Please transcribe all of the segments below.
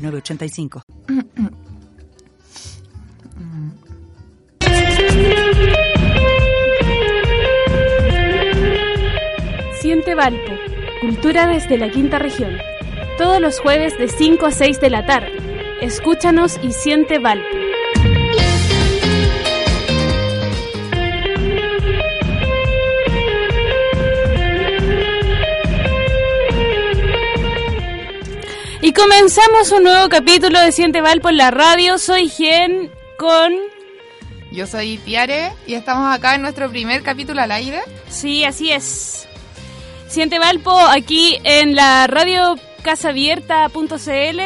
985. Siente Valpo, cultura desde la quinta región. Todos los jueves de 5 a 6 de la tarde. Escúchanos y siente Valpo. Y comenzamos un nuevo capítulo de Siente Valpo en la radio. Soy Gen con... Yo soy Tiare y estamos acá en nuestro primer capítulo al aire. Sí, así es. Siente Valpo aquí en la radio casaabierta.cl.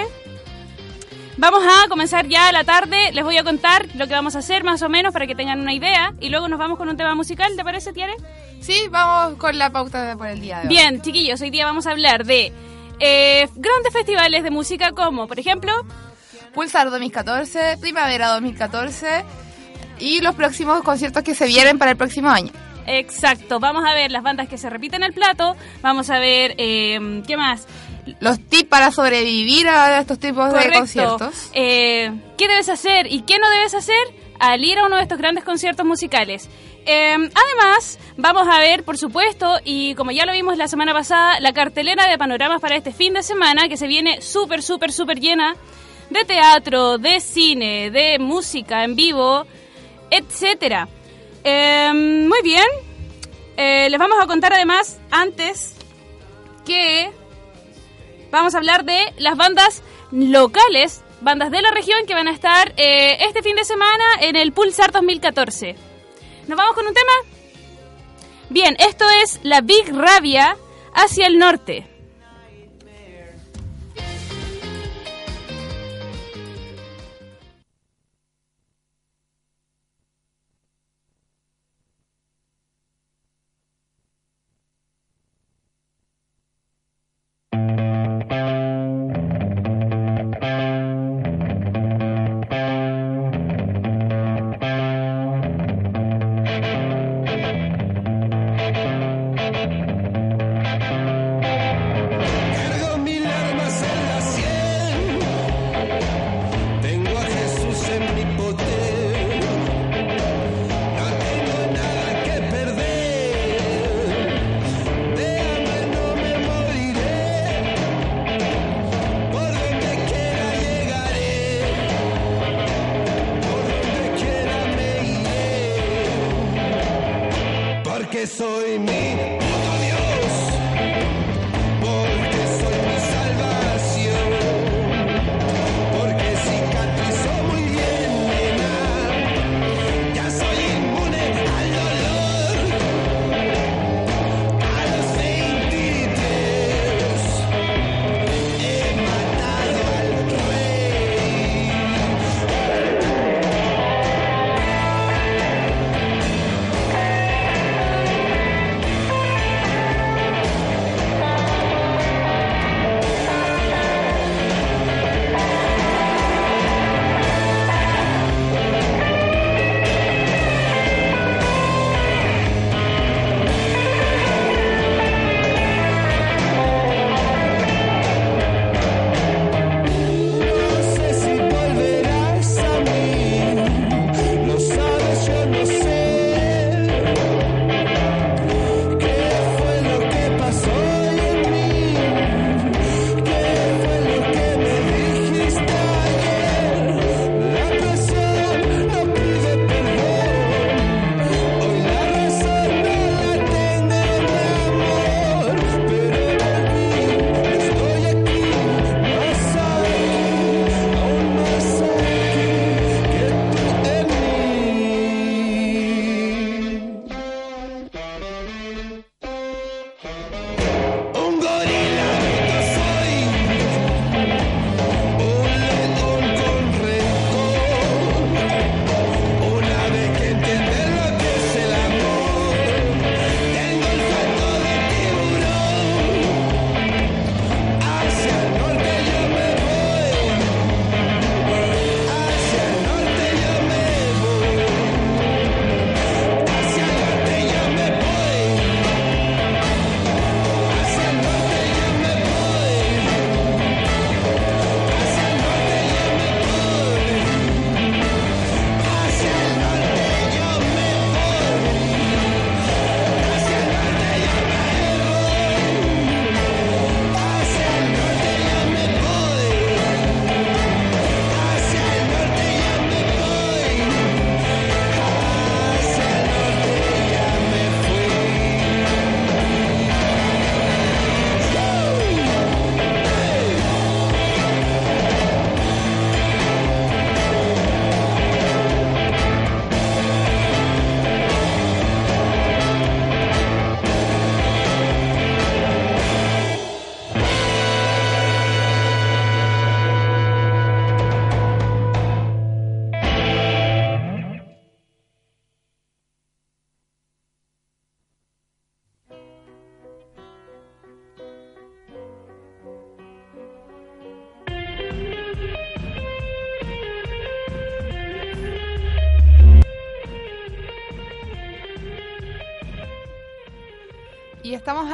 Vamos a comenzar ya la tarde. Les voy a contar lo que vamos a hacer más o menos para que tengan una idea. Y luego nos vamos con un tema musical, ¿te parece, Tiare? Sí, vamos con la pauta de por el día de hoy. Bien, chiquillos, hoy día vamos a hablar de eh, grandes festivales de música como, por ejemplo, Pulsar 2014, Primavera 2014 y los próximos conciertos que se vienen para el próximo año. Exacto, vamos a ver las bandas que se repiten el plato, vamos a ver, eh, ¿qué más? Los tips para sobrevivir a estos tipos de conciertos. Eh, ¿Qué debes hacer y qué no debes hacer al ir a uno de estos grandes conciertos musicales? Eh, además, vamos a ver, por supuesto, y como ya lo vimos la semana pasada, la cartelera de panoramas para este fin de semana, que se viene súper, súper, súper llena de teatro, de cine, de música en vivo, etcétera. Eh, muy bien. Eh, les vamos a contar además, antes, que vamos a hablar de las bandas locales, bandas de la región que van a estar eh, este fin de semana en el Pulsar 2014. ¿Nos vamos con un tema? Bien, esto es la Big Rabia hacia el norte.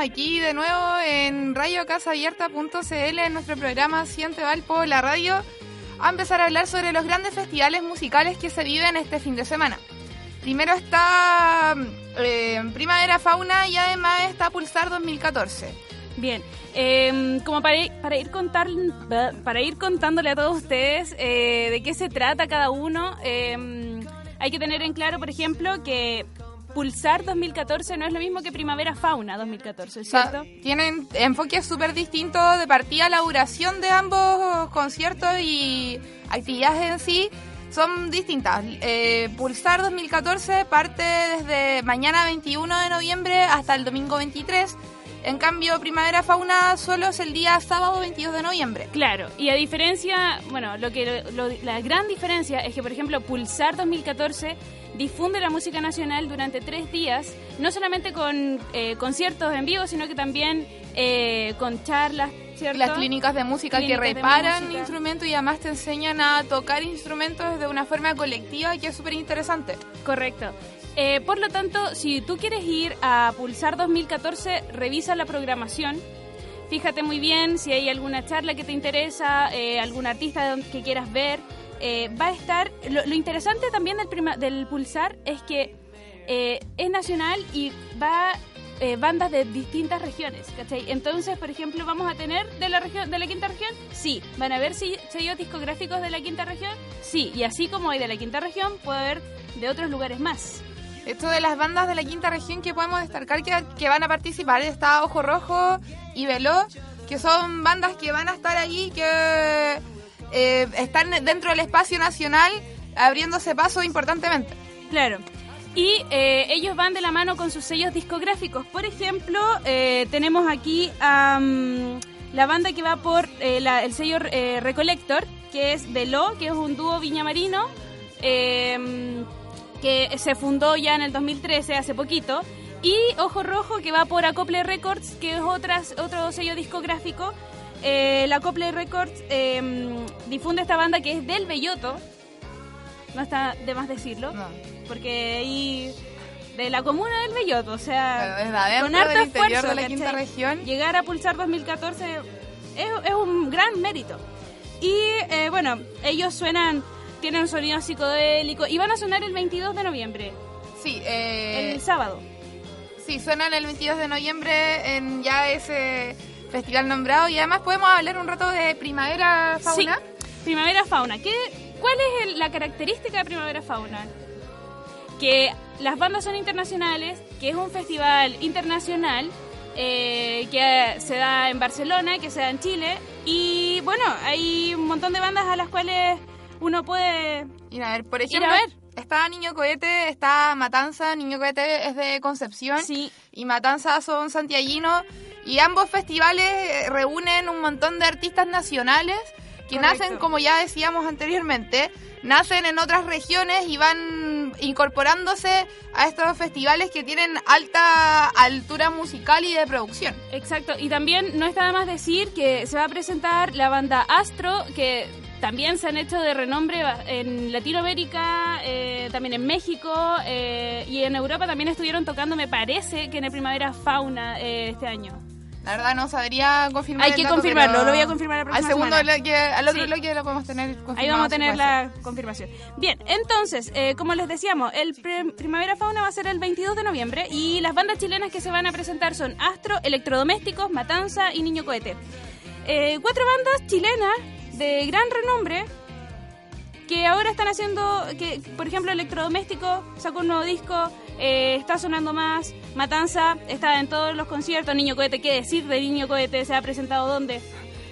Aquí de nuevo en radiocasabierta.cl en nuestro programa Siente Valpo, la radio, a empezar a hablar sobre los grandes festivales musicales que se viven este fin de semana. Primero está eh, Primavera Fauna y además está Pulsar 2014. Bien, eh, como para para ir contar, para ir contándole a todos ustedes eh, de qué se trata cada uno, eh, hay que tener en claro, por ejemplo, que Pulsar 2014 no es lo mismo que Primavera Fauna 2014, O sea, ¿cierto? tienen enfoques súper distintos de partida, la duración de ambos conciertos y actividades en sí son distintas. Eh, Pulsar 2014 parte desde mañana 21 de noviembre hasta el domingo 23. En cambio, Primavera Fauna solo es el día sábado 22 de noviembre. Claro, y a diferencia, bueno, lo que lo- la gran diferencia es que, por ejemplo, Pulsar 2014 difunde la música nacional durante tres días, no solamente con eh, conciertos en vivo, sino que también eh, con charlas, ¿cierto? Las clínicas de música Clínicas que reparan música. instrumentos y además te enseñan a tocar instrumentos de una forma colectiva que es súper interesante. Correcto. Eh, por lo tanto, si tú quieres ir a Pulsar 2014, revisa la programación. Fíjate muy bien si hay alguna charla que te interesa, eh, algún artista que quieras ver. Eh, va a estar. Lo, interesante también del, Pulsar es que eh, es nacional y va eh, bandas de distintas regiones, ¿cachai? Entonces, por ejemplo, vamos a tener de la región, de la quinta región, sí. Van a haber sellos discográficos de la quinta región, sí. Y así como hay de la quinta región, puede haber de otros lugares más. Esto de las bandas de la quinta región que podemos destacar que, van a participar está Ojo Rojo y Veló, que son bandas que van a estar ahí, que eh, están dentro del espacio nacional abriéndose paso importantemente. Claro. Y eh, ellos van de la mano con sus sellos discográficos. Por ejemplo, eh, tenemos aquí am, la banda que va por eh, el sello Recollector, que es Veló, que es un dúo viñamarino, eh, que se fundó ya en el 2013, hace poquito. Y Ojo Rojo, que va por Acople Records, que es otras, otro sello discográfico. Eh, la Acople Records eh, difunde esta banda que es del Belloto. No está de más decirlo porque ahí de la comuna del Belloto, o sea, desde con harto del interior esfuerzo, de la ¿cachai? quinta región. Llegar a Pulsar 2014 es, es un gran mérito. Y eh, bueno, ellos suenan, tienen un sonido psicodélico y van a sonar el 22 de noviembre, Sí, eh, el sábado. sí, suenan el 22 de noviembre en ya ese festival nombrado y además podemos hablar un rato de Primavera Fauna. Sí, Primavera Fauna. ¿Qué, ¿Cuál es el- la característica de Primavera Fauna? Que las bandas son internacionales, que es un festival internacional eh, que se da en Barcelona, que se da en Chile. Y bueno, hay un montón de bandas a las cuales uno puede... Ir a ver, por Ir ejemplo, a ver. está Niño Cohete, está Matanza, Niño Cohete es de Concepción Sí, y Matanza son santiaguinos y ambos festivales eh, reúnen un montón de artistas nacionales que Correcto. nacen, como ya decíamos anteriormente, nacen en otras regiones y van incorporándose a estos festivales que tienen alta altura musical y de producción. Exacto, y también no está de más decir que se va a presentar la banda Astro, que también se han hecho de renombre en Latinoamérica, eh, también en México eh, y en Europa también estuvieron tocando, me parece, que en el Primavera Fauna eh, este año. La verdad no sabría confirmar Hay que dato, confirmarlo, lo voy a confirmar la Al próxima segundo semana. bloque, al otro Sí. bloque lo podemos tener confirmado. Ahí vamos a tener la confirmación. Bien, entonces, eh, como les decíamos, el Primavera Fauna va a ser el 22 de noviembre y las bandas chilenas que se van a presentar son Astro, Electrodomésticos, Matanza y Niño Cohete. Eh, cuatro bandas chilenas de gran renombre que ahora están haciendo, que por ejemplo Electrodoméstico sacó un nuevo disco, eh, está sonando más, Matanza está en todos los conciertos, Niño Cohete, ¿qué decir de Niño Cohete? ¿Se ha presentado dónde?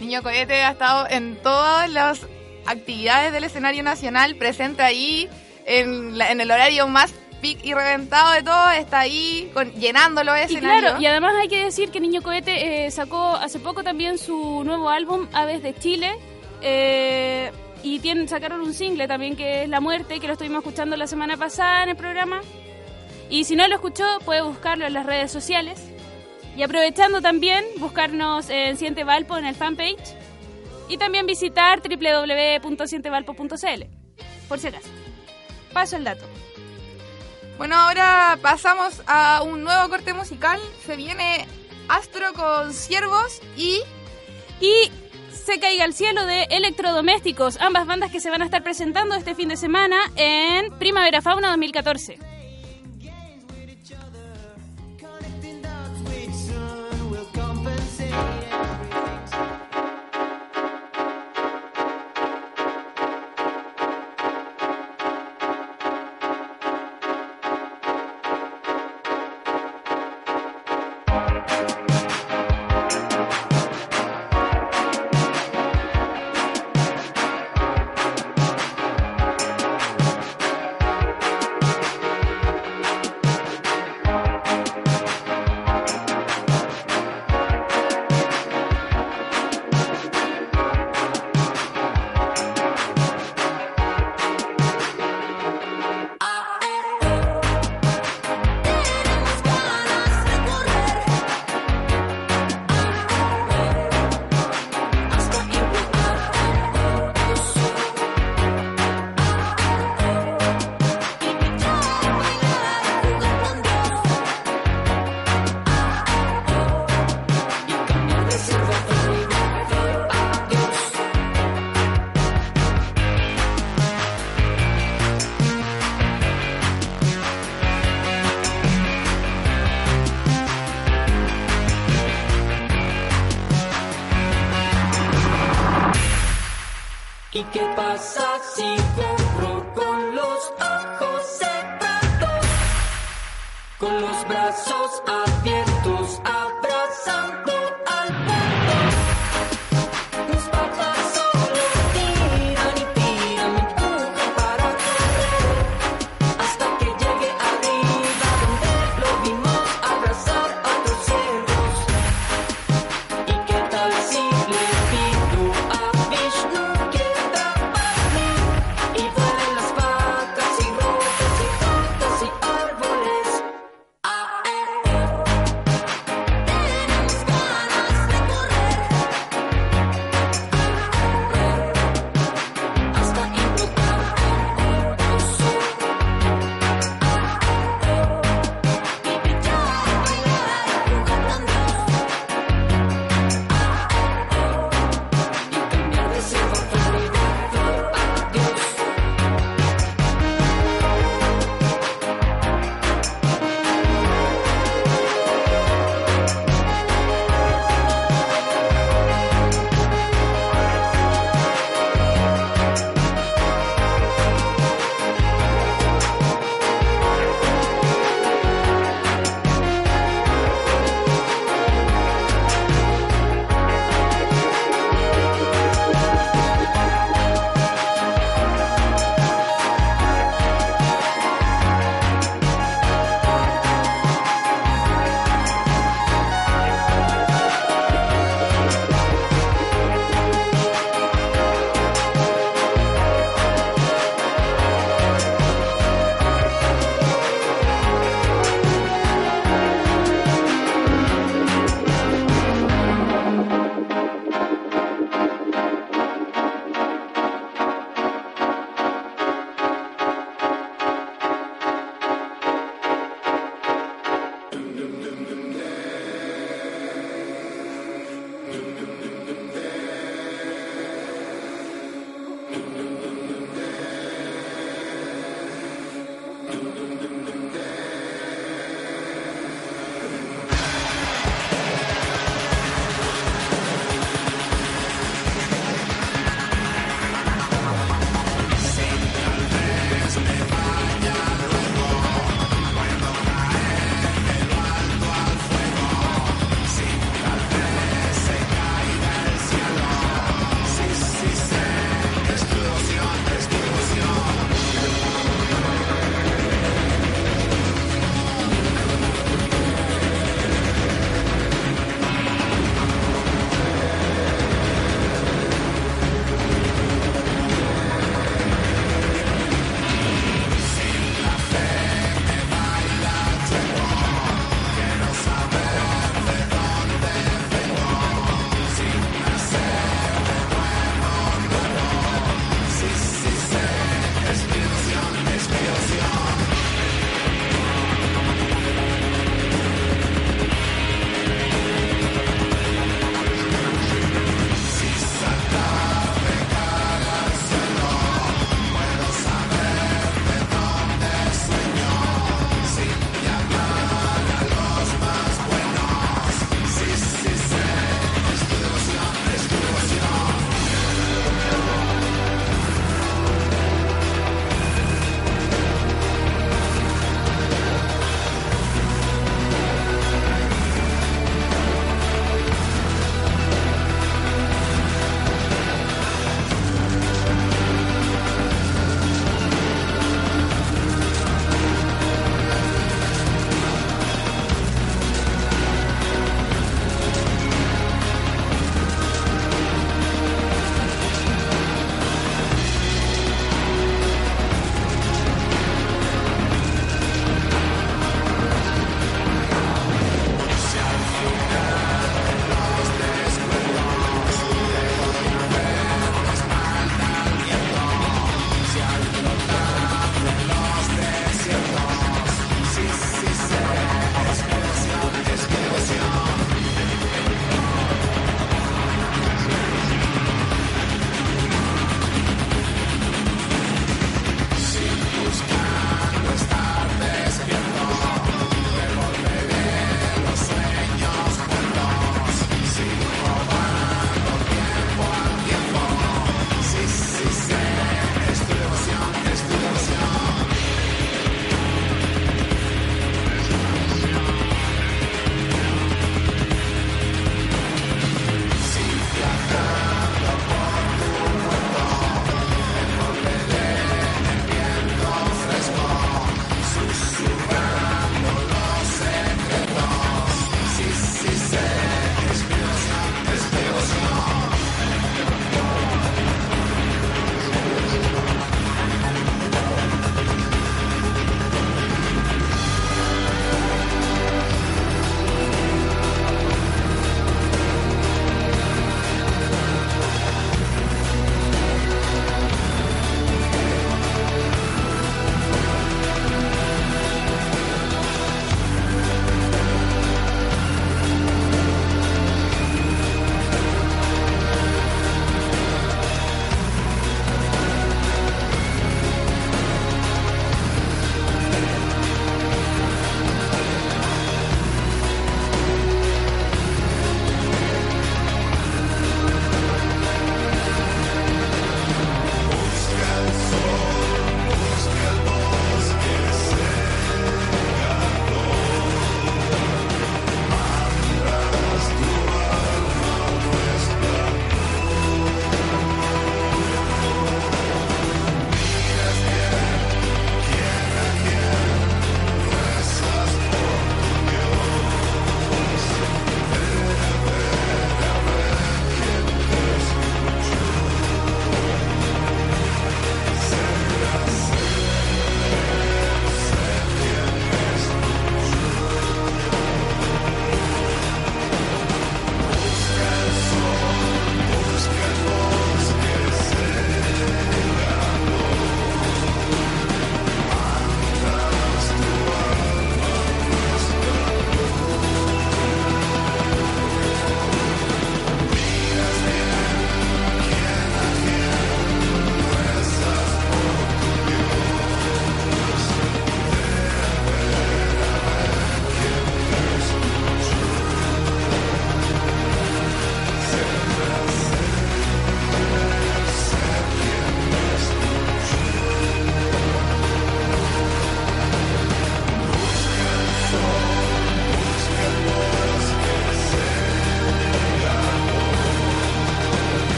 Niño Cohete ha estado en todas las actividades del escenario nacional, presente ahí, en, la- en el horario más pic y reventado de todo, está ahí con, llenando los Y escenarios. claro, y además hay que decir que Niño Cohete eh, sacó hace poco también su nuevo álbum, Aves de Chile, eh, y tienen, sacaron un single también que es La Muerte, que lo estuvimos escuchando la semana pasada en el programa. Y si no lo escuchó, puede buscarlo en las redes sociales. Y aprovechando también, buscarnos en Siente Valpo en el fanpage. Y también visitar www.sientevalpo.cl, por si acaso. Paso el dato. Bueno, ahora pasamos a un nuevo corte musical. Se viene Astro con Ciervos y... Y Se caiga al cielo de Electrodomésticos, ambas bandas que se van a estar presentando este fin de semana en Primavera Fauna 2014.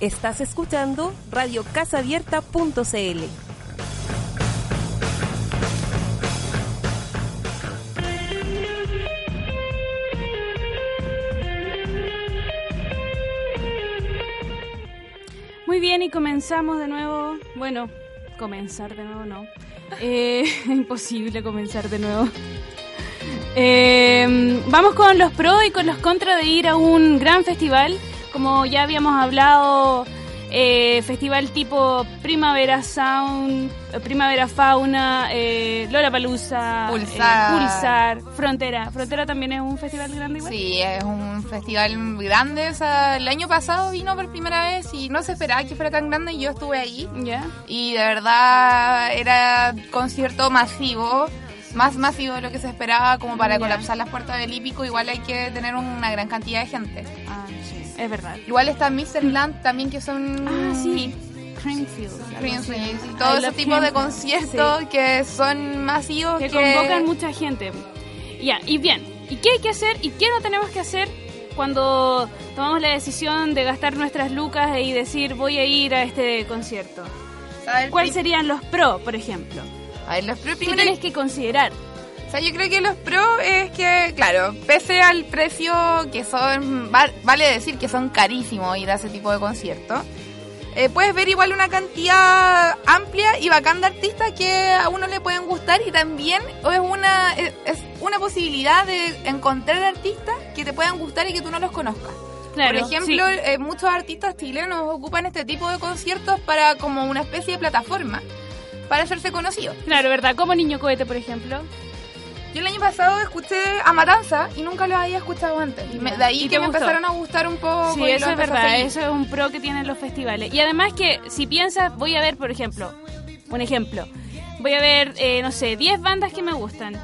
Estás escuchando Radio radiocasaabierta.cl. Muy bien, y comenzamos de nuevo. Bueno, comenzar de nuevo no. Eh, imposible comenzar de nuevo. Eh, vamos con los pros y con los contras de ir a un gran festival. Como ya habíamos hablado, eh, festival tipo Primavera Sound, eh, Primavera Fauna, eh, Lola Palusa, Pulsar. Pulsar, Frontera. Frontera también es un festival grande igual. Sí, es un festival grande. O sea, el año pasado vino por primera vez y no se esperaba que fuera tan grande y yo estuve ahí. Ya. Y de verdad era concierto masivo, más masivo de lo que se esperaba como para colapsar las puertas del hípico. Igual hay que tener una gran cantidad de gente. Ah, es verdad. Igual está Land también que son... Ah, sí. Creamfield. Creamfield y todo ese tipo de conciertos Sí. que son masivos que, que, convocan mucha gente. Ya, y bien, ¿y qué hay que hacer y qué no tenemos que hacer cuando tomamos la decisión de gastar nuestras lucas y decir voy a ir a este concierto? ¿Cuáles serían los pro, por ejemplo? a ver, los pro- ¿Qué tienes que considerar? O sea, yo creo que los pro es que, claro, pese al precio que son, va- vale decir que son carísimos ir a ese tipo de conciertos, eh, puedes ver igual una cantidad amplia y bacán de artistas que a uno le pueden gustar y también es una, es, es una posibilidad de encontrar artistas que te puedan gustar y que tú no los conozcas. Claro, Por ejemplo, sí. eh, muchos artistas chilenos ocupan este tipo de conciertos para como una especie de plataforma para hacerse conocidos. Claro, ¿verdad? Como Niño Cohete, por ejemplo. Yo el año pasado escuché a Matanza y nunca los había escuchado antes. Y me- de ahí ¿Y que me gustó? empezaron a gustar un poco. Sí, y eso lo es verdad, eso es un pro que tienen los festivales. Y además que si piensas, voy a ver, por ejemplo, un ejemplo, voy a ver, eh, no sé, 10 bandas que me gustan.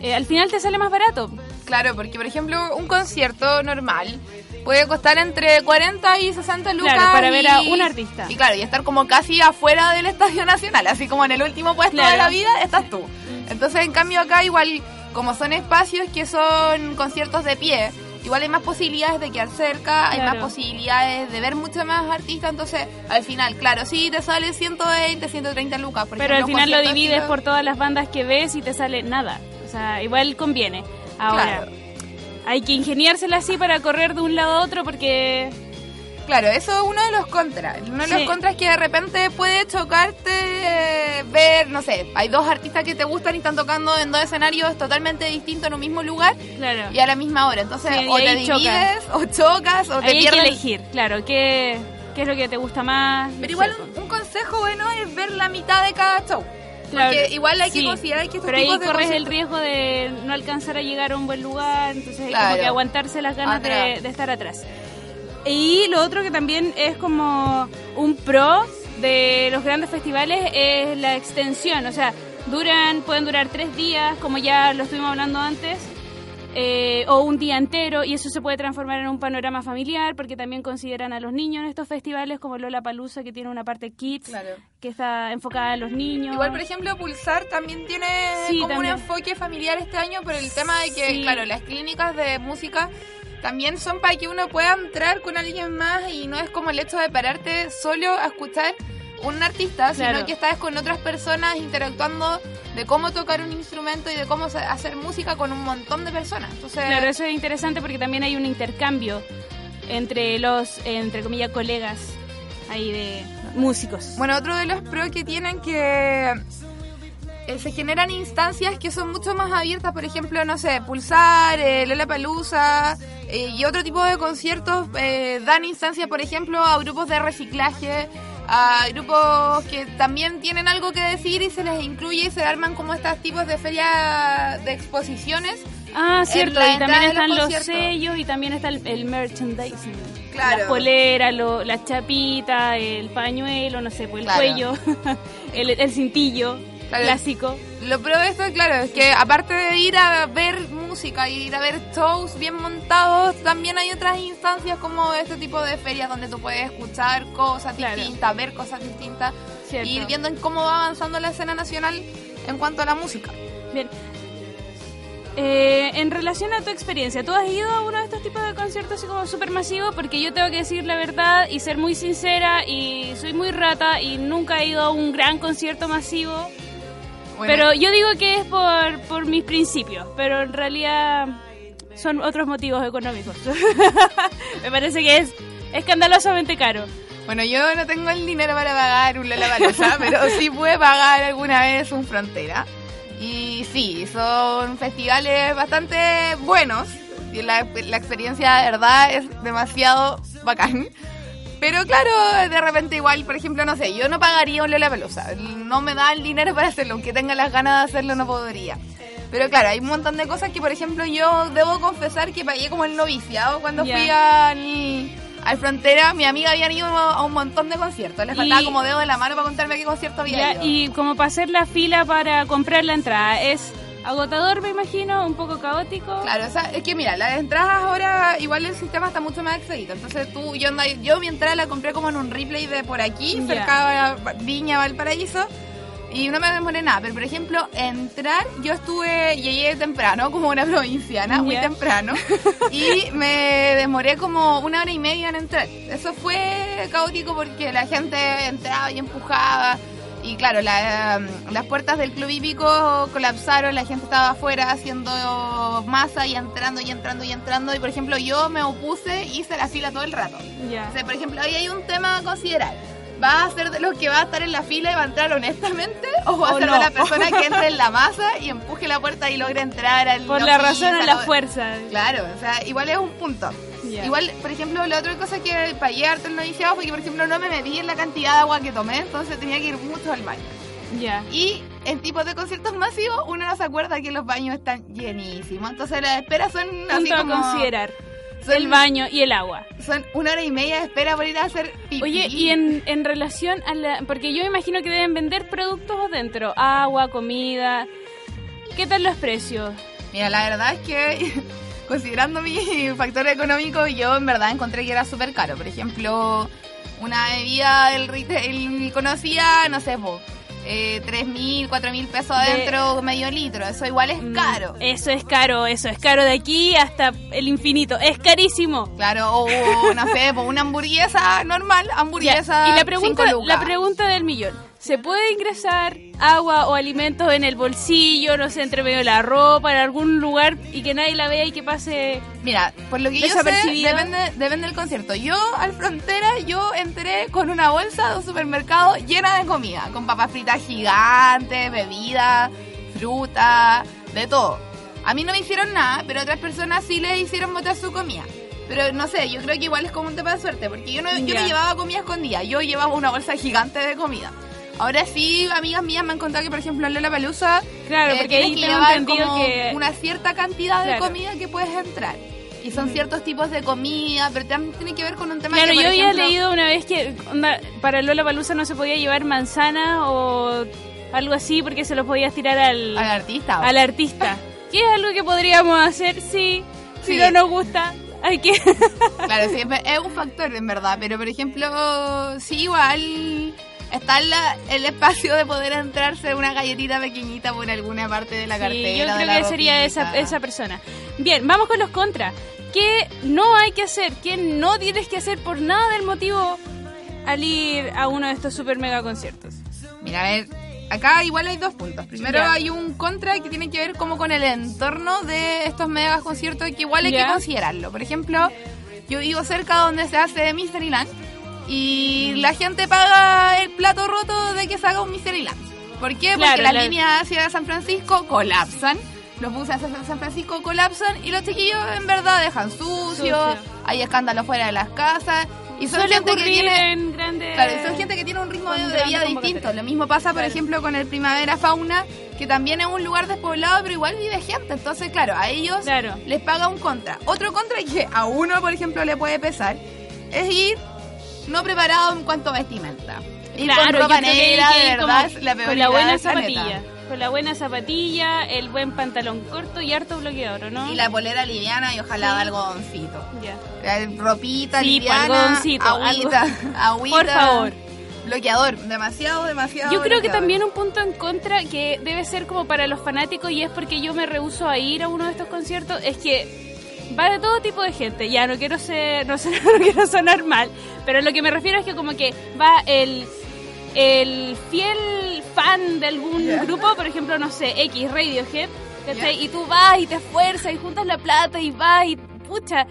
Eh, al final te sale más barato. Claro, porque por ejemplo, un concierto normal puede costar entre 40 y 60 lucas. Claro, para ver a un artista. Y claro, y estar como casi afuera del Estadio Nacional, así como en el último puesto Claro. de la vida, estás tú. Entonces, en cambio, acá igual, como son espacios que son conciertos de pie, igual hay más posibilidades de quedar cerca, hay más posibilidades de ver mucho más artistas, entonces, al final, claro, sí, te sale 120, 130 lucas. Por Pero al ejemplo, final lo divides por todas las bandas que ves y te sale nada. O sea, igual conviene. Ahora, Claro. hay que ingeniársela así para correr de un lado a otro porque... Claro, eso es uno de los contras. Uno de Sí. los contras es que de repente puede chocarte eh, ver, no sé, hay dos artistas que te gustan y están tocando en dos escenarios totalmente distintos en un mismo lugar Claro. y a la misma hora. Entonces, Sí, o te divides, o chocas, o te Ahí hay que elegir, claro, qué, qué es lo que te gusta más. Pero igual un, un consejo bueno es ver la mitad de cada show. Claro, Porque igual hay que sí. considerar que estos Pero ahí tipos de corres el riesgo de no alcanzar a llegar a un buen lugar, entonces hay Claro. como que aguantarse las ganas de estar atrás. Y lo otro que también es como un pro de los grandes festivales es la extensión, o sea, duran, pueden durar tres días, como ya lo estuvimos hablando antes, eh, o un día entero, y eso se puede transformar en un panorama familiar, porque también consideran a los niños en estos festivales, como Lola Palusa, que tiene una parte kids, Claro. que está enfocada en los niños. Igual, por ejemplo, Pulsar también tiene Sí, como también. un enfoque familiar este año por el tema de que, Sí. claro, las clínicas de música también son para que uno pueda entrar con alguien más y no es como el hecho de pararte solo a escuchar un artista, Claro. sino que estás con otras personas interactuando de cómo tocar un instrumento y de cómo hacer música con un montón de personas. Entonces, Claro, eso es interesante porque también hay un intercambio entre los, entre comillas, colegas ahí de músicos. Bueno, otro de los pros que tienen que eh, se generan instancias que son mucho más abiertas, por ejemplo, no sé, Pulsar, eh, Lola Palusa y otro tipo de conciertos eh, dan instancias, por ejemplo, a grupos de reciclaje, a grupos que también tienen algo que decir y se les incluye y se arman como estos tipos de ferias de exposiciones. Ah, cierto, y también están los sellos y también está el, el merchandising. Claro. Las poleras, las chapitas, el pañuelo, no sé, pues el Claro. cuello, el, el cintillo Claro. clásico. Lo pro de esto, claro, es que aparte de ir a ver música y ir a ver shows bien montados, también hay otras instancias como este tipo de ferias donde tú puedes escuchar cosas Claro. distintas, ver cosas distintas Cierto. y ir viendo en cómo va avanzando la escena nacional en cuanto a la música. Bien. Eh, en relación a tu experiencia, ¿tú has ido a uno de estos tipos de conciertos así como súper masivos? Porque yo tengo que decir la verdad y ser muy sincera y soy muy rata y nunca he ido a un gran concierto masivo. Bueno, Pero yo digo que es por, por mis principios, pero en realidad son otros motivos económicos. Me parece que es escandalosamente caro. Bueno, yo no tengo el dinero para pagar un Lollapalooza, pero sí pude pagar alguna vez un Frontera. Y sí, son festivales bastante buenos. Y la, la experiencia de verdad es demasiado bacán. Pero claro, de repente igual, por ejemplo, no sé, yo no pagaría un Lollapalooza. No me da el dinero para hacerlo, aunque tenga las ganas de hacerlo no podría. Pero claro, hay un montón de cosas que, por ejemplo, yo debo confesar que pagué como el noviciado cuando fui al, al Frontera. Mi amiga había ido a un montón de conciertos. Le faltaba Y- como dedo de la mano para contarme qué concierto había ido. y como para hacer la fila para comprar la entrada, es agotador, me imagino, un poco caótico. Claro, o sea, es que mira, las entradas ahora, igual el sistema está mucho más accedido. Entonces tú, yo, yo mi entrada la compré como en un replay de por aquí, cerca de Viña, Valparaíso. Y no me demoré nada, pero por ejemplo, entrar, yo estuve, llegué temprano, como una provinciana, muy temprano, y me demoré como una hora y media en entrar. Eso fue caótico porque la gente entraba y empujaba, y claro, la, eh, las puertas del club hípico colapsaron, la gente estaba afuera haciendo masa y entrando y entrando y entrando, y por ejemplo yo me opuse y hice la fila todo el rato. O sea, por ejemplo, ahí hay un tema a considerar. ¿Va a ser de los que va a estar en la fila y va a entrar honestamente? ¿O va a O ser no. de la persona que entre en la masa y empuje la puerta y logre entrar al Por la razón o la fuerza. Claro, o sea, igual es un punto. Igual, por ejemplo, la otra cosa que pagué harto el noviciado fue que, por ejemplo, no me medí en la cantidad de agua que tomé, entonces tenía que ir mucho al baño. Ya. Y en tipos de conciertos masivos, uno no se acuerda que los baños están llenísimos. Entonces las esperas son así Punto a como... considerar. son- El baño y el agua. Son una hora y media de espera por ir a hacer pipí. Oye, y en, en relación a la... Porque yo imagino que deben vender productos dentro. Agua, comida. ¿Qué tal los precios? Mira, la verdad es que considerando mi factor económico, yo en verdad encontré que era súper caro. Por ejemplo, una bebida del retail conocida, no sé, po, eh, 3 mil, 4 mil pesos De- adentro, medio litro. Eso igual es Mm, caro. Eso es caro, eso es caro de aquí hasta el infinito. Es carísimo. Claro, o no sé, una hamburguesa normal, Ya, hamburguesa Y la pregunta, la pregunta del millón. ¿Se puede ingresar agua o alimentos en el bolsillo, no sé, entre medio de la ropa, en algún lugar y que nadie la vea y que pase... Mira, por lo que yo sé, depende, depende del concierto. Yo, al frontera, yo entré con una bolsa de un supermercado llena de comida, con papas fritas gigantes, bebidas, fruta, de todo. A mí no me hicieron nada, pero a otras personas sí les hicieron botar su comida. Pero no sé, yo creo que igual es como un tema de suerte, porque yo no, yo Ya. no llevaba comida escondida, yo llevaba una bolsa gigante de comida. Ahora sí, amigas mías me han contado que, por ejemplo, en Lola Palusa, Claro, porque ahí tengo llevar como que- una cierta cantidad de Claro. comida que puedes entrar. Y son ciertos tipos de comida, pero también tiene que ver con un tema Claro, que, por yo había leído una vez que onda, para Lola Palusa no se podía llevar manzana o algo así porque se lo podías tirar al, al artista. al artista. Que es algo que podríamos hacer, sí. Si Sí. no nos gusta, hay que... Claro, sí, es un factor en verdad, pero por ejemplo, sí, igual está la- el espacio de poder entrarse una galletita pequeñita por alguna parte de la Sí, cartera. yo creo que sería esa, ropita. esa persona. Bien, vamos con los contras. ¿Qué no hay que hacer? ¿Qué no tienes que hacer por nada del motivo al ir a uno de estos super mega conciertos? Mira, a ver, acá igual hay dos puntos. Primero Ya. hay un contra que tiene que ver como con el entorno de estos megas conciertos que igual hay Ya. que considerarlo. Por ejemplo, yo vivo cerca donde se hace Mysteryland y la gente paga el plato roto de que se haga un Mysteryland. ¿Por qué? Claro, Porque las la- líneas hacia San Francisco colapsan. Los buses hacia San Francisco colapsan y los chiquillos en verdad dejan sucio, Sucio. hay escándalos fuera de las casas y son Suele gente que tiene en grandes... Claro, son gente que tiene un ritmo de, vida distinto. Lo mismo pasa, por Claro. ejemplo, con el Primavera Fauna, que también es un lugar despoblado, pero igual vive gente. Entonces, claro, a ellos Claro. les paga un contra. Otro contra que a uno, por ejemplo, le puede pesar es ir no preparado en cuanto a vestimenta. Ir Claro, con ropa negra, de verdad, como la peor Con la buena planeta. zapatilla. Con la buena zapatilla, el buen pantalón corto y harto bloqueador, ¿o ¿no? Y la polera liviana y ojalá Sí. algodoncito. Ya. Ropita Sí, pues, liviana, algodoncito, agüita, agüita. Por favor. bloqueador, demasiado, demasiado. Yo creo que también un punto en contra que debe ser como para los fanáticos y es porque yo me rehuso a ir a uno de estos conciertos es que va de todo tipo de gente. Ya no quiero ser, no, sé, no quiero sonar mal, pero lo que me refiero es que como que va el el fiel fan de algún grupo, por ejemplo, no sé, X Radiohead. Ya. Y tú vas y te esfuerzas y juntas la plata y vas y pucha,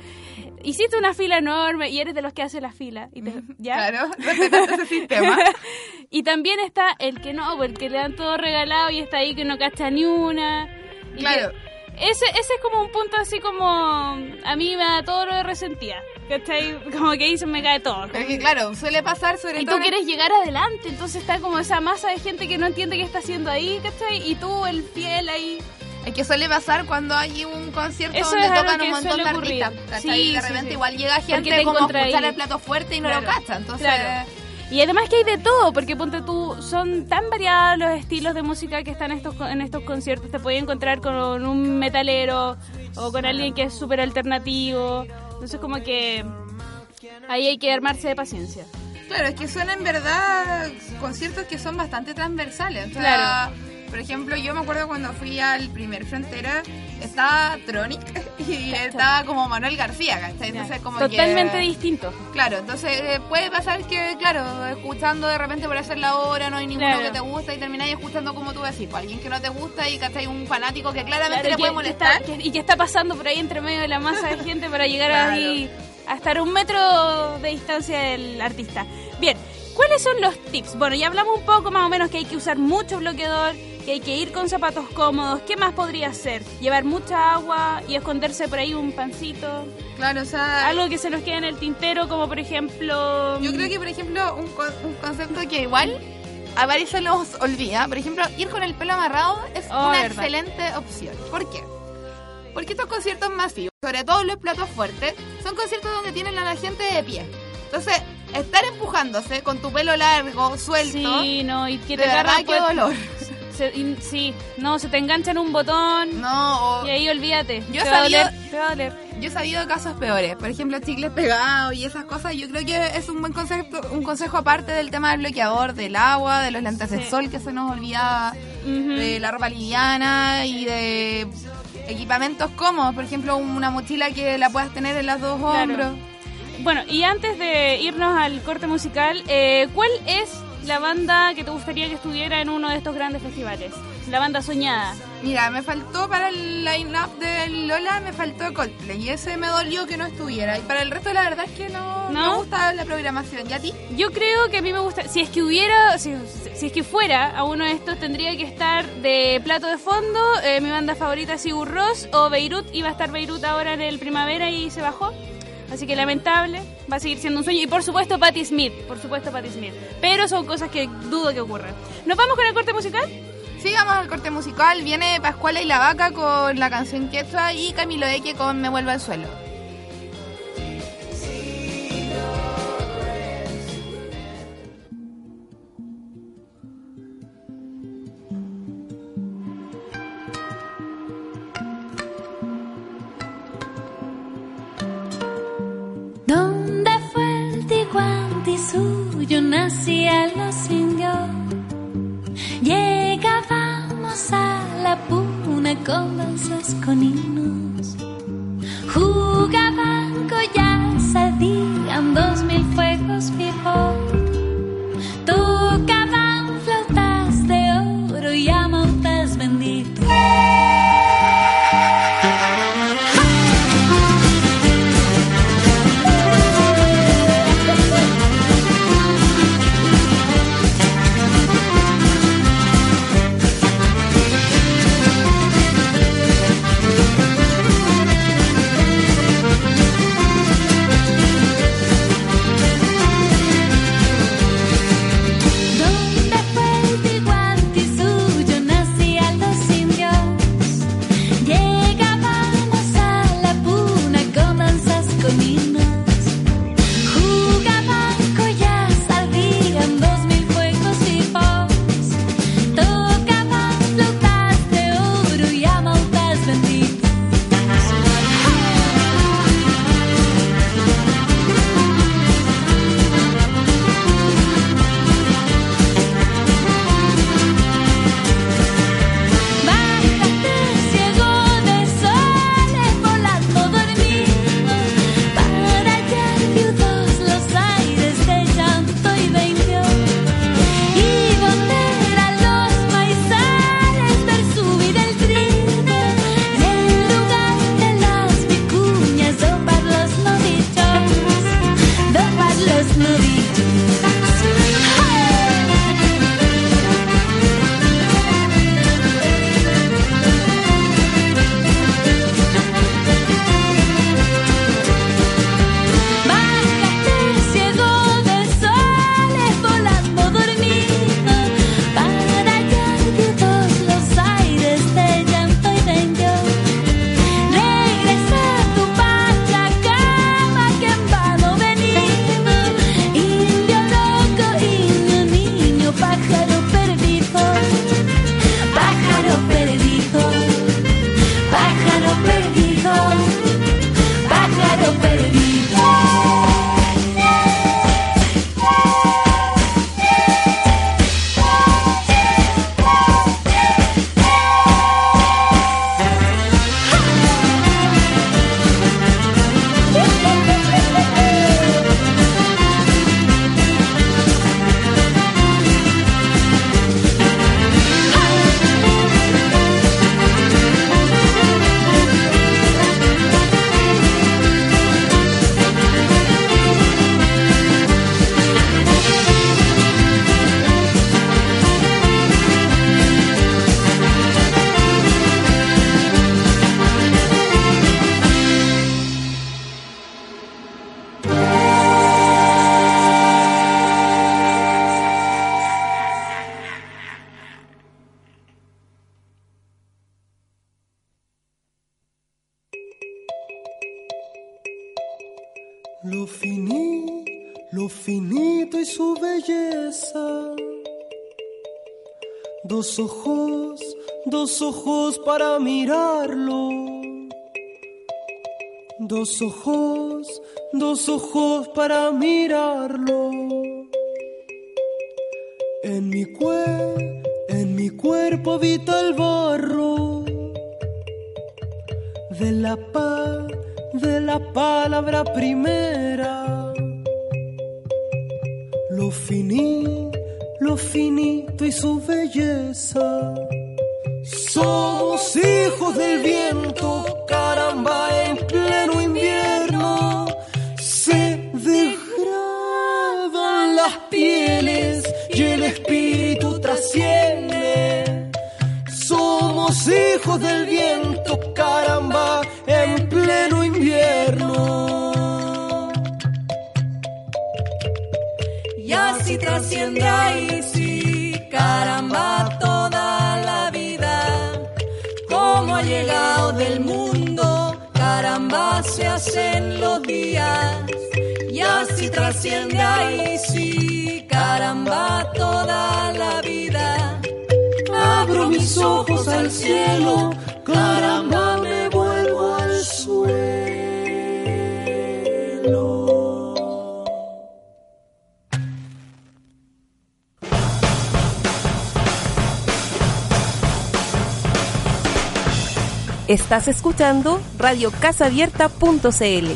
hiciste una fila enorme y eres de los que hace la fila y te- ¿ya? Claro, ese sistema. Y también está el que no, el que le dan todo regalado y está ahí que no cacha ni una. Y Claro. Que- ese, ese es como un punto así como a mí me da todo lo de resentida. ¿Cachai? Como que ahí se me cae todo. Porque claro, suele pasar sobre Y todo. tú quieres llegar adelante, entonces está como esa masa de gente que no entiende qué está haciendo ahí, ¿cachai? Y tú, el fiel ahí. Es que suele pasar cuando hay un concierto Eso donde es tocan que un montón de artistas. Sí, y de sí, repente sí. igual llega gente te como a escuchar el plato fuerte y no Claro. lo cacha. Entonces, Claro. Y además que hay de todo, porque ponte tú, son tan variados los estilos de música que están estos, en estos conciertos. Te puedes encontrar con un metalero o con alguien que es súper alternativo. Entonces como que ahí hay que armarse de paciencia. claro, es que son en verdad conciertos que son bastante transversales. O sea, Claro. Por ejemplo, yo me acuerdo cuando fui al primer Frontera, estaba Tronic y estaba como Manuel García, ¿cachai? Entonces, como Totalmente que... distinto. Claro, entonces eh, puede pasar que, claro, escuchando de repente por hacer la hora, no hay ninguno Claro. que te gusta y termináis escuchando como tú decís, pues, alguien que no te gusta y que un fanático que claramente Claro, le puede molestar. está- y que está pasando por ahí entre medio de la masa de gente para llegar Claro. ahí a estar un metro de distancia del artista. Bien, ¿cuáles son los tips? Bueno, ya hablamos un poco más o menos que hay que usar mucho bloqueador, que hay que ir con zapatos cómodos. ¿Qué más podría hacer? Llevar mucha agua y esconderse por ahí un pancito. Claro, o sea, Algo que se nos quede en el tintero, como por ejemplo... yo creo que, por ejemplo, un, un concepto que igual a varios se nos olvida, por ejemplo, ir con el pelo amarrado es Oh, una verdad. excelente opción. ¿Por qué? Porque estos conciertos masivos, sobre todo los platos fuertes, son conciertos donde tienen a la gente de pie. Entonces, estar empujándose con tu pelo largo, suelto, Sí, no, y que te agarra... qué dolor. se- y- sí, no, se te engancha en un botón No, o- y ahí olvídate. Yo te va a doler, te va a doler. Yo he sabido casos peores, por ejemplo, chicles pegados y esas cosas. Yo creo que es un buen concepto, un consejo aparte del tema del bloqueador, del agua, de los lentes de sol que se nos olvidaba, de la ropa liviana y de equipamientos cómodos, por ejemplo, una mochila que la puedas tener en los dos Claro. hombros. Bueno, y antes de irnos al corte musical, eh, ¿cuál es la banda que te gustaría que estuviera en uno de estos grandes festivales? La banda soñada. Mira, me faltó para el line-up de Lola, me faltó Coldplay y ese me dolió que no estuviera. Y para el resto, la verdad es que no, ¿No? me gusta la programación. ¿Y a ti? Yo creo que a mí me gusta, si es que hubiera, si, si es que fuera a uno de estos, tendría que estar de plato de fondo, eh, mi banda favorita es Sigur Rós o Beirut, iba a estar Beirut ahora en el primavera y se bajó. Así que lamentable, va a seguir siendo un sueño. Y por supuesto Patti Smith, por supuesto Patti Smith. Pero son cosas que dudo que ocurran. ¿Nos vamos con el corte musical? Sigamos al corte musical. Viene Pascuala y la Vaca con la canción Quechua y Camilo Eque con Me Vuelvo al Suelo. Lo finito y su belleza. Dos ojos, dos ojos para mirarlo. Dos ojos, dos ojos para mirarlo. En mi cue, en mi cuerpo habita el barro de la paz, de la palabra primera. Lo lo finito y su belleza. Somos hijos del viento, trasciende ahí, sí, caramba, toda la vida. Como ha llegado del mundo, caramba, se hacen los días. Y así trasciende ahí, sí, caramba, toda la vida. Abro mis ojos al cielo, Estás escuchando Radio Casaabierta.cl.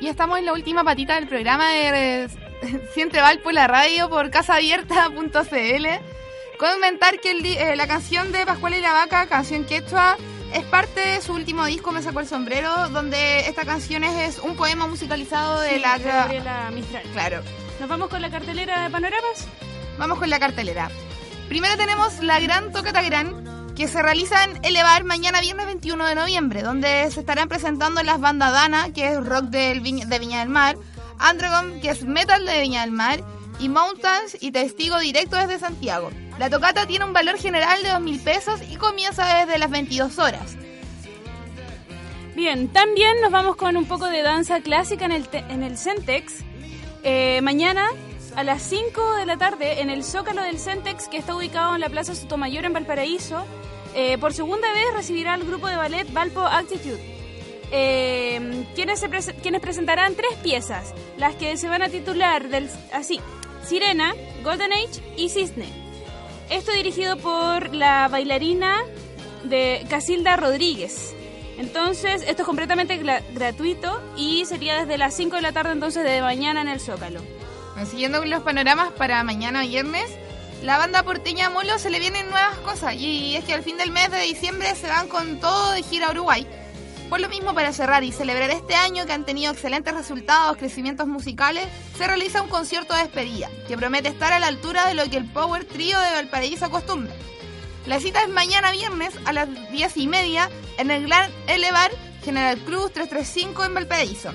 Y estamos en la última patita del programa de Siempre Valpo la radio por casaabierta.cl. Comentar que eh, la canción de Pascual y la Vaca, canción quechua, es parte de su último disco, Me sacó el sombrero, donde esta canción es, es un poema musicalizado de Sí, la... de Gabriela Mistral. Claro. ¿Nos vamos con la cartelera de panoramas? Vamos con la cartelera. Primero tenemos la Gran Tocata Gran, que se realiza en Elevar mañana viernes 21 de noviembre, donde se estarán presentando las bandas Dana, que es rock del de Viña del Mar, Andragon, que es metal de Viña del Mar, y Mountains y Testigo Directo desde Santiago. La tocata tiene un valor general de 2.000 pesos y comienza desde las 22 horas. Bien, también nos vamos con un poco de danza clásica en el, en el Centex. Eh, mañana a las 5 de la tarde en el Zócalo del Centex, que está ubicado en la Plaza Sotomayor en Valparaíso, eh, por segunda vez recibirá el grupo de ballet Valpo Altitude. Eh, quienes, quienes presentarán tres piezas, las que se van a titular del, así, Sirena, Golden Age y Cisne. Esto dirigido por la bailarina de Casilda Rodríguez. Entonces, esto es completamente gratuito y sería desde las 5 de la tarde entonces de mañana en el Zócalo. Siguiendo los panoramas para mañana viernes, la banda porteña Molo se le vienen nuevas cosas y es que al fin del mes de diciembre se van con todo de gira a Uruguay. Por lo mismo, para cerrar y celebrar este año que han tenido excelentes resultados, crecimientos musicales, se realiza un concierto de despedida que promete estar a la altura de lo que el Power Trio de Valparaíso acostumbra. La cita es mañana viernes a las 10 y media en el Gran Elevar General Cruz 335 en Valparaíso.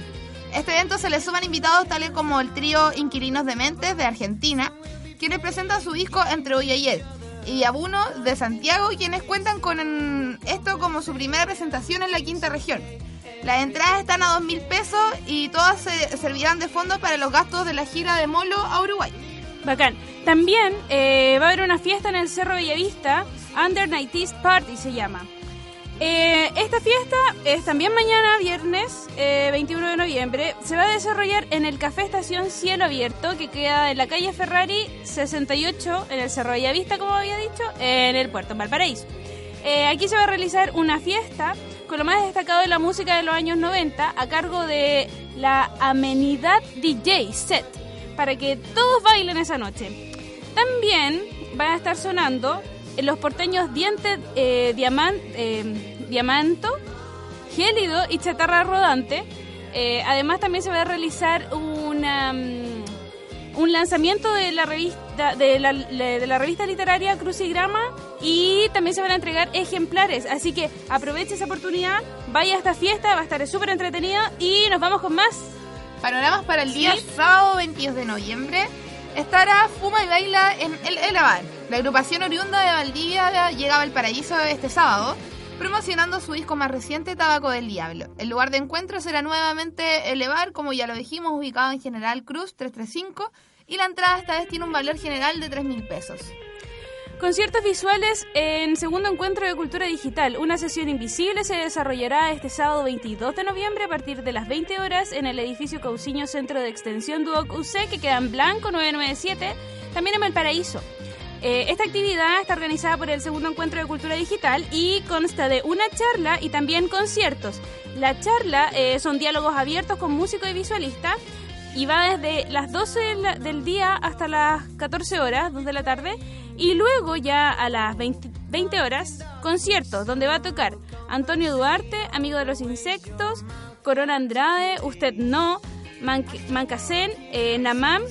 Este evento se le suman invitados tales como el trío Inquilinos Dementes de Argentina, quienes presentan su disco Entre hoy y ayer, y Abuno de Santiago, quienes cuentan con esto como su primera presentación en la quinta región. Las entradas están a dos mil pesos y todas se servirán de fondo para los gastos de la gira de Molo a Uruguay. Bacán. También eh, va a haber una fiesta en el Cerro Bellavista, Under 90 Party se llama. Eh, esta fiesta es también mañana, viernes eh, 21 de noviembre. Se va a desarrollar en el Café Estación Cielo Abierto, que queda en la calle Ferrari 68, en el Cerro Bellavista, como había dicho, en el puerto Valparaíso. Eh, aquí se va a realizar una fiesta con lo más destacado de la música de los años 90 a cargo de la Amenidad DJ Set, para que todos bailen esa noche. También van a estar sonando los porteños Dientes eh, Diaman- eh, Diamanto, Gélido y Chatarra Rodante. Eh, además también se va a realizar una, mm, un lanzamiento de la revista de la, de la revista literaria Crucigrama y también se van a entregar ejemplares. Así que aproveche esa oportunidad, vaya a esta fiesta, va a estar súper entretenida y nos vamos con más. Panoramas para el día Sí. sábado 22 de noviembre. estará Fuma y Baila en el Elevar. La agrupación oriunda de Valdivia llegaba al paraíso este sábado, promocionando su disco más reciente, Tabaco del Diablo. El lugar de encuentro será nuevamente Elevar, como ya lo dijimos, ubicado en General Cruz 335, y la entrada esta vez tiene un valor general de 3 mil pesos. Conciertos visuales en segundo encuentro de cultura digital. Una sesión invisible se desarrollará este sábado 22 de noviembre a partir de las 20 horas en el edificio Cauciño Centro de Extensión Duoc UC que queda en Blanco 997, también en Valparaíso. Eh, esta actividad está organizada por el segundo encuentro de cultura digital y consta de una charla y también conciertos. La charla eh, son diálogos abiertos con músico y visualista y va desde las 12 del día hasta las 14 horas, 2 de la tarde y luego ya a las 20, horas, conciertos donde va a tocar Antonio Duarte, Amigo de los Insectos, Corona Andrade, Usted No, Mancasén, eh, Namam,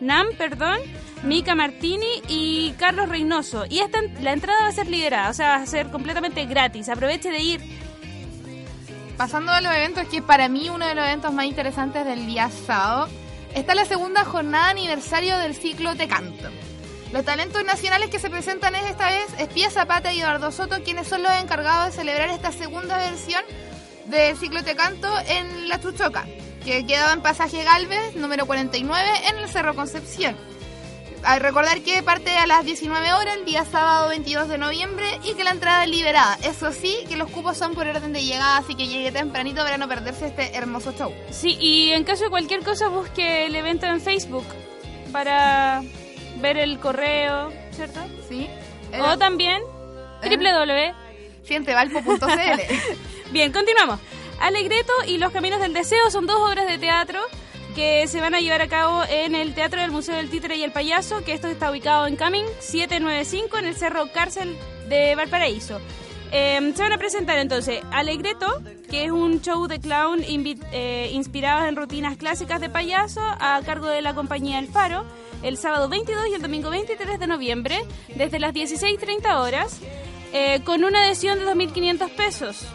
Nam, perdón, Mica Martini y Carlos Reynoso. Y esta, la entrada va a ser liberada, o sea, va a ser completamente gratis. Aproveche de ir. Pasando a los eventos, que para mí uno de los eventos más interesantes del día sábado, está la segunda jornada aniversario del ciclo de canto. Los talentos nacionales que se presentan esta vez es Pía Zapata y Eduardo Soto, quienes son los encargados de celebrar esta segunda versión del ciclo de canto en La Chuchoca, que quedó en Pasaje Galvez, número 49, en el Cerro Concepción. A recordar que parte a las 19 horas el día sábado 22 de noviembre y que la entrada es liberada. Eso sí, que los cupos son por orden de llegada, así que llegue tempranito para no perderse este hermoso show. Sí, y en caso de cualquier cosa busque el evento en Facebook para ver el correo, ¿cierto? Sí. O también www.sientevalpo.cl. Bien, continuamos. Alegreto y Los Caminos del Deseo son dos obras de teatro que se van a llevar a cabo en el Teatro del Museo del Títere y el Payaso, que esto está ubicado en Cumming 795 en el Cerro Cárcel de Valparaíso. Em, se van a presentar entonces Alegreto, que es un show de clown eh, inspirado en rutinas clásicas de payaso a cargo de la compañía El Faro el sábado 22 y el domingo 23 de noviembre, desde las 16.30 horas, eh, con una adhesión de 2.500 pesos.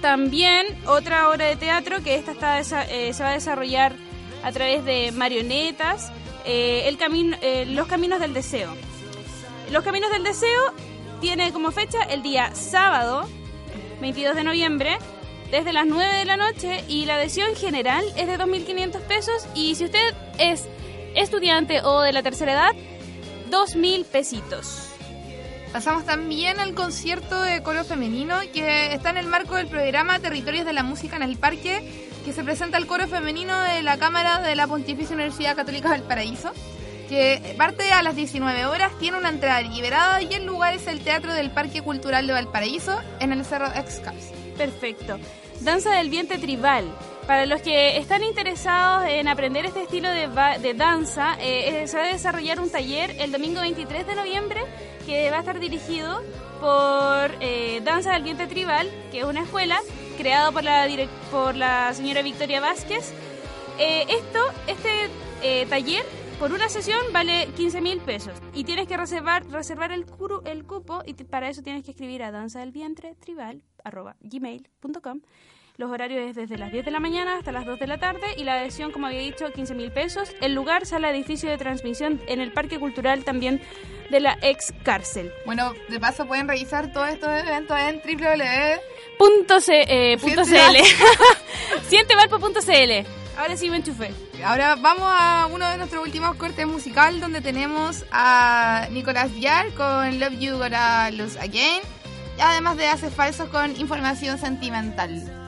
También otra obra de teatro que esta está, eh, se va a desarrollar a través de marionetas, eh, el camino, Los Caminos del Deseo. Los Caminos del Deseo tiene como fecha el día sábado 22 de noviembre desde las 9 de la noche y la adhesión general es de 2.500 pesos y si usted es estudiante o de la tercera edad, dos mil pesitos. Pasamos también al concierto de coro femenino que está en el marco del programa Territorios de la Música en el Parque, que se presenta el coro femenino de la Cámara de la Pontificia Universidad Católica del Paraíso, que parte a las 19 horas, tiene una entrada liberada y el lugar es el Teatro del Parque Cultural de Valparaíso en el Cerro Excals. Perfecto. Danza del Viente Tribal. Para los que están interesados en aprender este estilo de, danza, eh, se va a desarrollar un taller el domingo 23 de noviembre que va a estar dirigido por eh, Danza del Viente Tribal, que es una escuela creada por la, señora Victoria Vázquez. Eh, esto, este taller por una sesión vale 15 mil pesos y tienes que reservar, el, el cupo y para eso tienes que escribir a danza del vientre tribal gmail.com los horarios es desde las 10 de la mañana hasta las 2 de la tarde y la adhesión, como había dicho, 15 mil pesos. El lugar sale edificio de transmisión en el Parque Cultural también de la ex cárcel. Bueno, de paso pueden revisar todos estos eventos en www.cl. Eh. Ahora sí me enchufé. Ahora vamos a uno de nuestros últimos cortes musical donde tenemos a Nicolás Yar con Love You Gotta Lose Again. Además de Hace Falsos con información sentimental.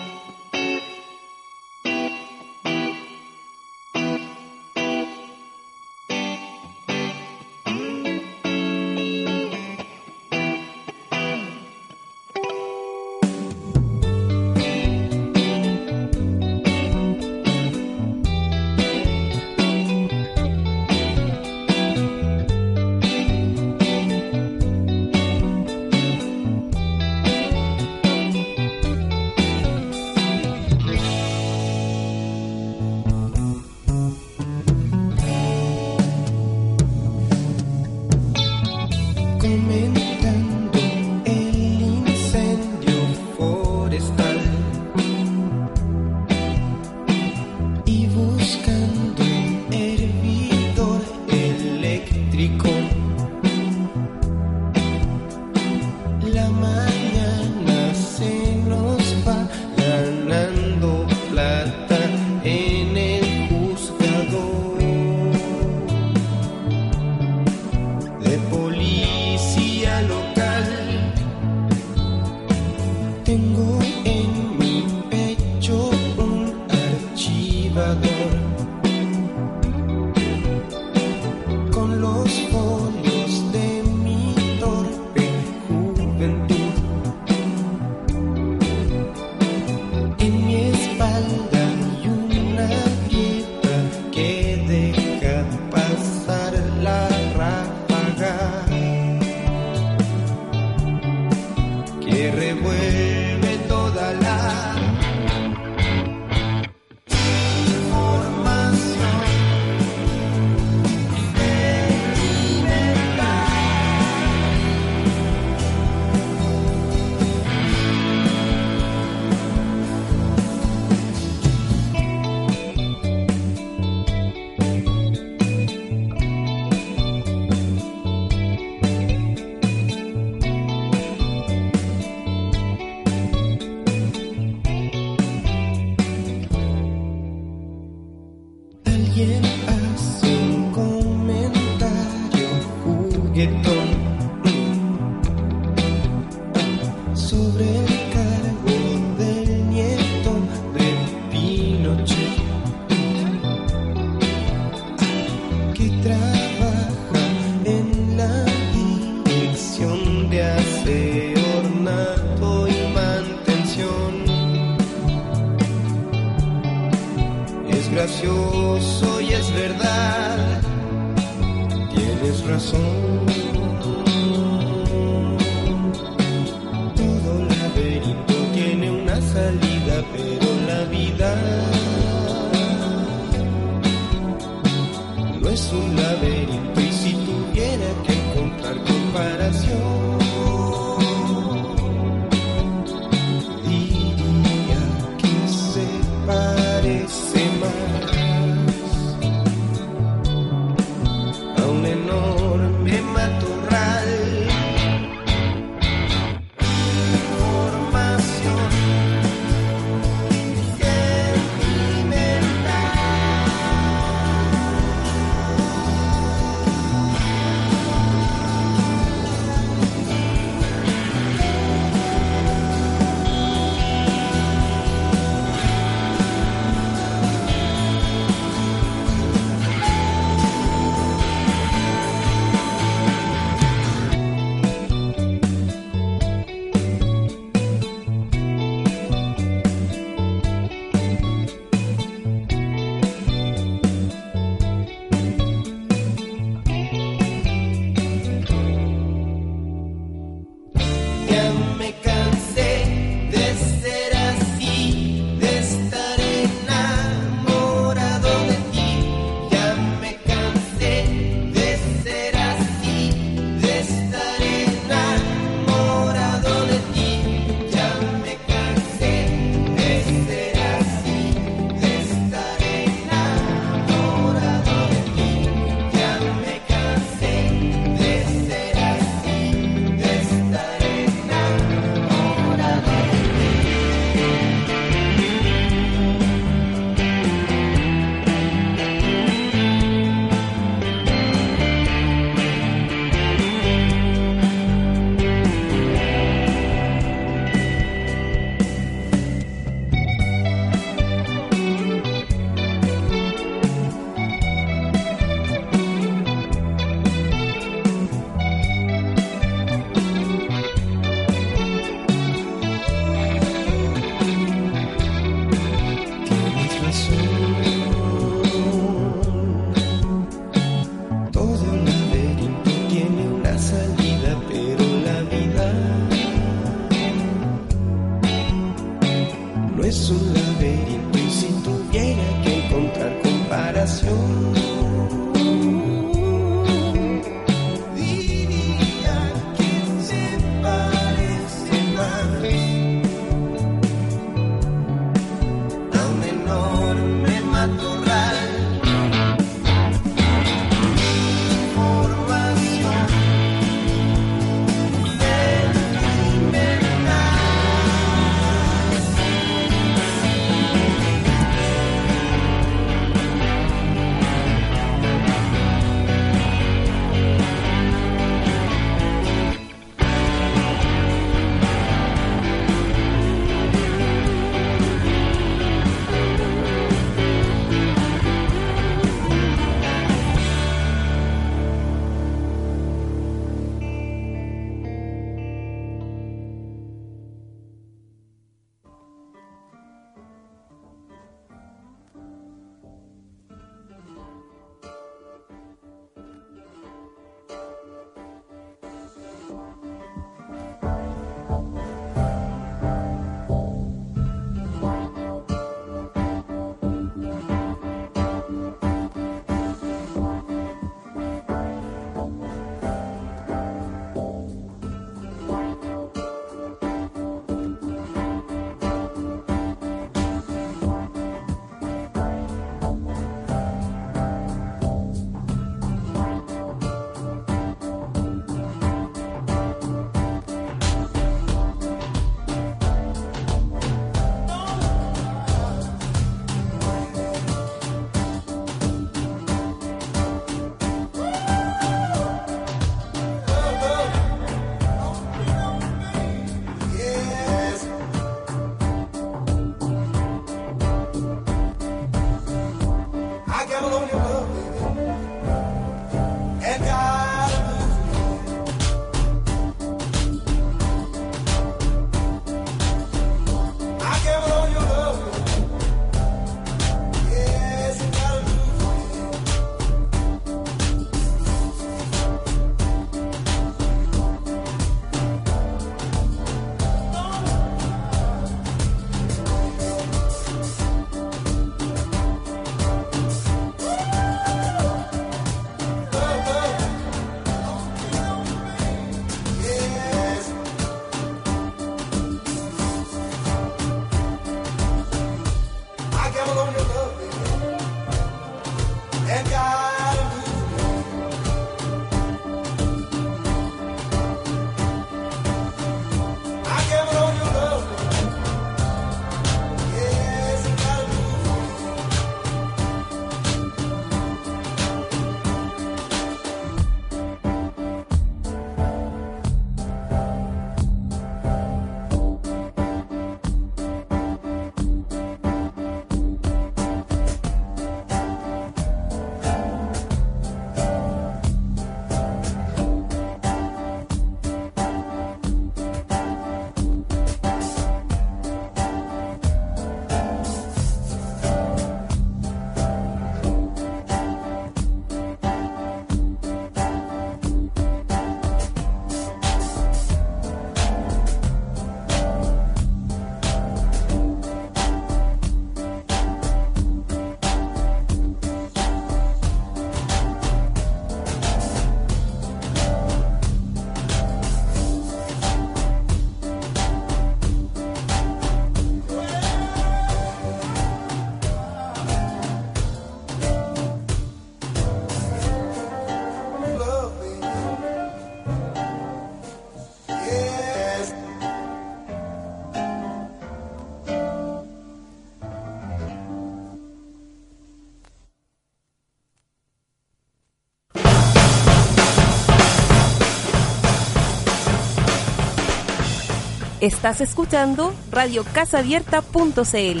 Estás escuchando Radio Casabierta.cl.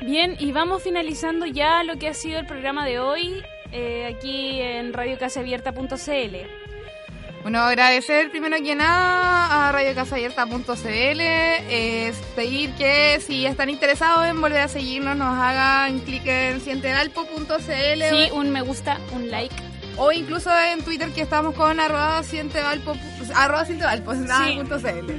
Bien, y vamos finalizando ya lo que ha sido el programa de hoy eh, aquí en radiocasabierta.cl. Bueno, agradecer primero que nada a radiocasabierta.cl, es pedir que si están interesados en volver a seguirnos, nos hagan clic en sientevalpo.cl Sí, un me gusta, un like. o incluso en Twitter que estamos con arroba arroba nada, Sí. punto CL.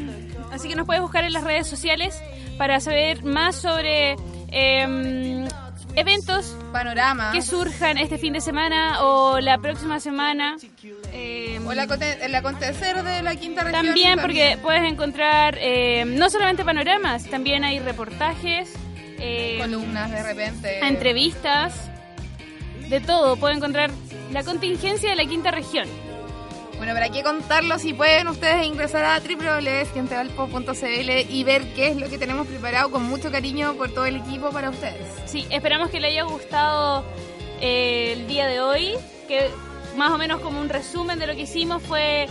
Así que nos puedes buscar en las redes sociales para saber más sobre em, eventos Panorama. que surjan este fin de semana o la próxima semana. Em, O el, aconte- el acontecer de la quinta región. También porque puedes encontrar eh, no solamente panoramas, también hay reportajes, eh, columnas de repente. entrevistas, de todo. Puedes encontrar la contingencia de la quinta región. Bueno, para qué contarlo, si pueden ustedes ingresar a www.sientevalpo.cl y ver qué es lo que tenemos preparado con mucho cariño por todo el equipo para ustedes. Sí, esperamos que le haya gustado eh, el día de hoy, que más o menos como un resumen de lo que hicimos fue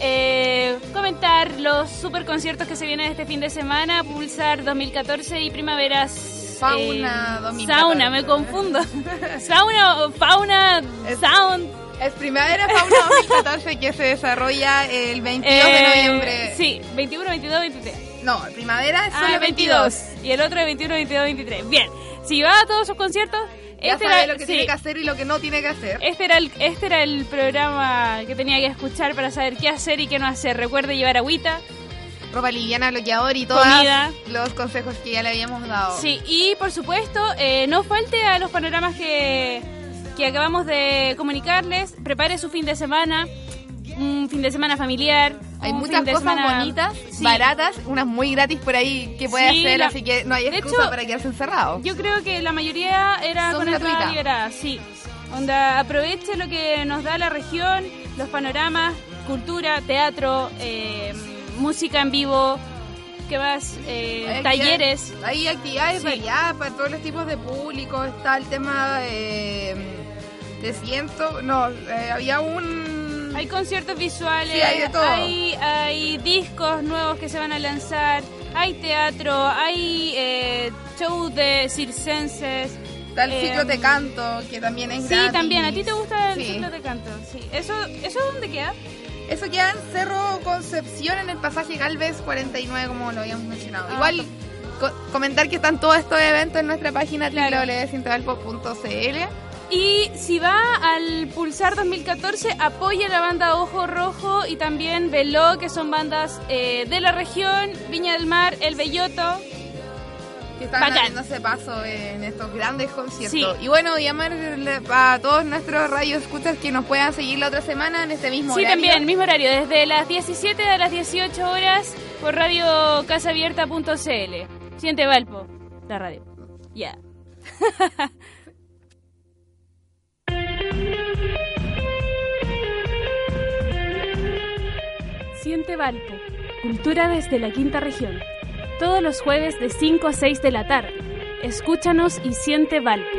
eh, comentar los super conciertos que se vienen este fin de semana, Pulsar 2014 y Primaveras. Fauna eh, 2014. Sauna, me confundo. Sauna Fauna Sound. Es Primavera Fauna 2014 que se desarrolla el 22 de Eh, noviembre. Sí, 21, 22, 23. No, Primavera es solo Ah, 22. 22. Y el otro es 21, 22, 23. Bien, si va a todos sus conciertos, Ya este sabe era, lo que sí, tiene que hacer y lo que no tiene que hacer. este, era el, este era el programa que tenía que escuchar para saber qué hacer y qué no hacer. Recuerde llevar agüita. Ropa liviana, bloqueador y todos los consejos que ya le habíamos dado. Sí, y por supuesto, eh, no falte a los panoramas que, que acabamos de comunicarles. Prepare su fin de semana, un fin de semana familiar. Hay un muchas fin de cosas semana- bonitas, Sí. baratas, unas muy gratis por ahí que puede Sí, hacer, la- así que no hay excusa hecho, para quedarse encerrado. Yo creo que la mayoría era Son con entrada liberada, sí. Onda, aproveche lo que nos da la región, los panoramas, cultura, teatro, eh, música en vivo, ¿qué más? Eh, Hay talleres. Hay actividades Sí. variadas para todos los tipos de público. Está el tema de, de ciento. No, eh, había un. Hay conciertos visuales, Sí, hay de todo. hay, hay discos nuevos que se van a lanzar, hay teatro, hay eh, shows de circenses. Está el eh, ciclo de canto, que también es Sí, gratis. también. ¿A ti te gusta el Sí. ciclo de canto? Sí. ¿Eso, ¿Eso dónde queda? Eso queda en Cerro Concepción, en el pasaje Galvez 49, como lo habíamos mencionado. Ah, Igual, co- comentar que están todos estos eventos en nuestra página Claro. Y si va al Pulsar 2014, apoya la banda Ojo Rojo y también Veló, que son bandas eh, de la región, Viña del Mar, El Belloto. que están Bacán. abriéndose paso en estos grandes conciertos. Sí. Y bueno, llamarle a todos nuestros radio escuchas que nos puedan seguir la otra semana en este mismo Sí, horario. también, mismo horario, desde las 17 a las 18 horas por radio casabierta.cl. Siente Valpo, la radio. Ya. Siente Valpo, cultura desde la quinta región. Todos los jueves de 5 a 6 de la tarde. Escúchanos y siente Valpo.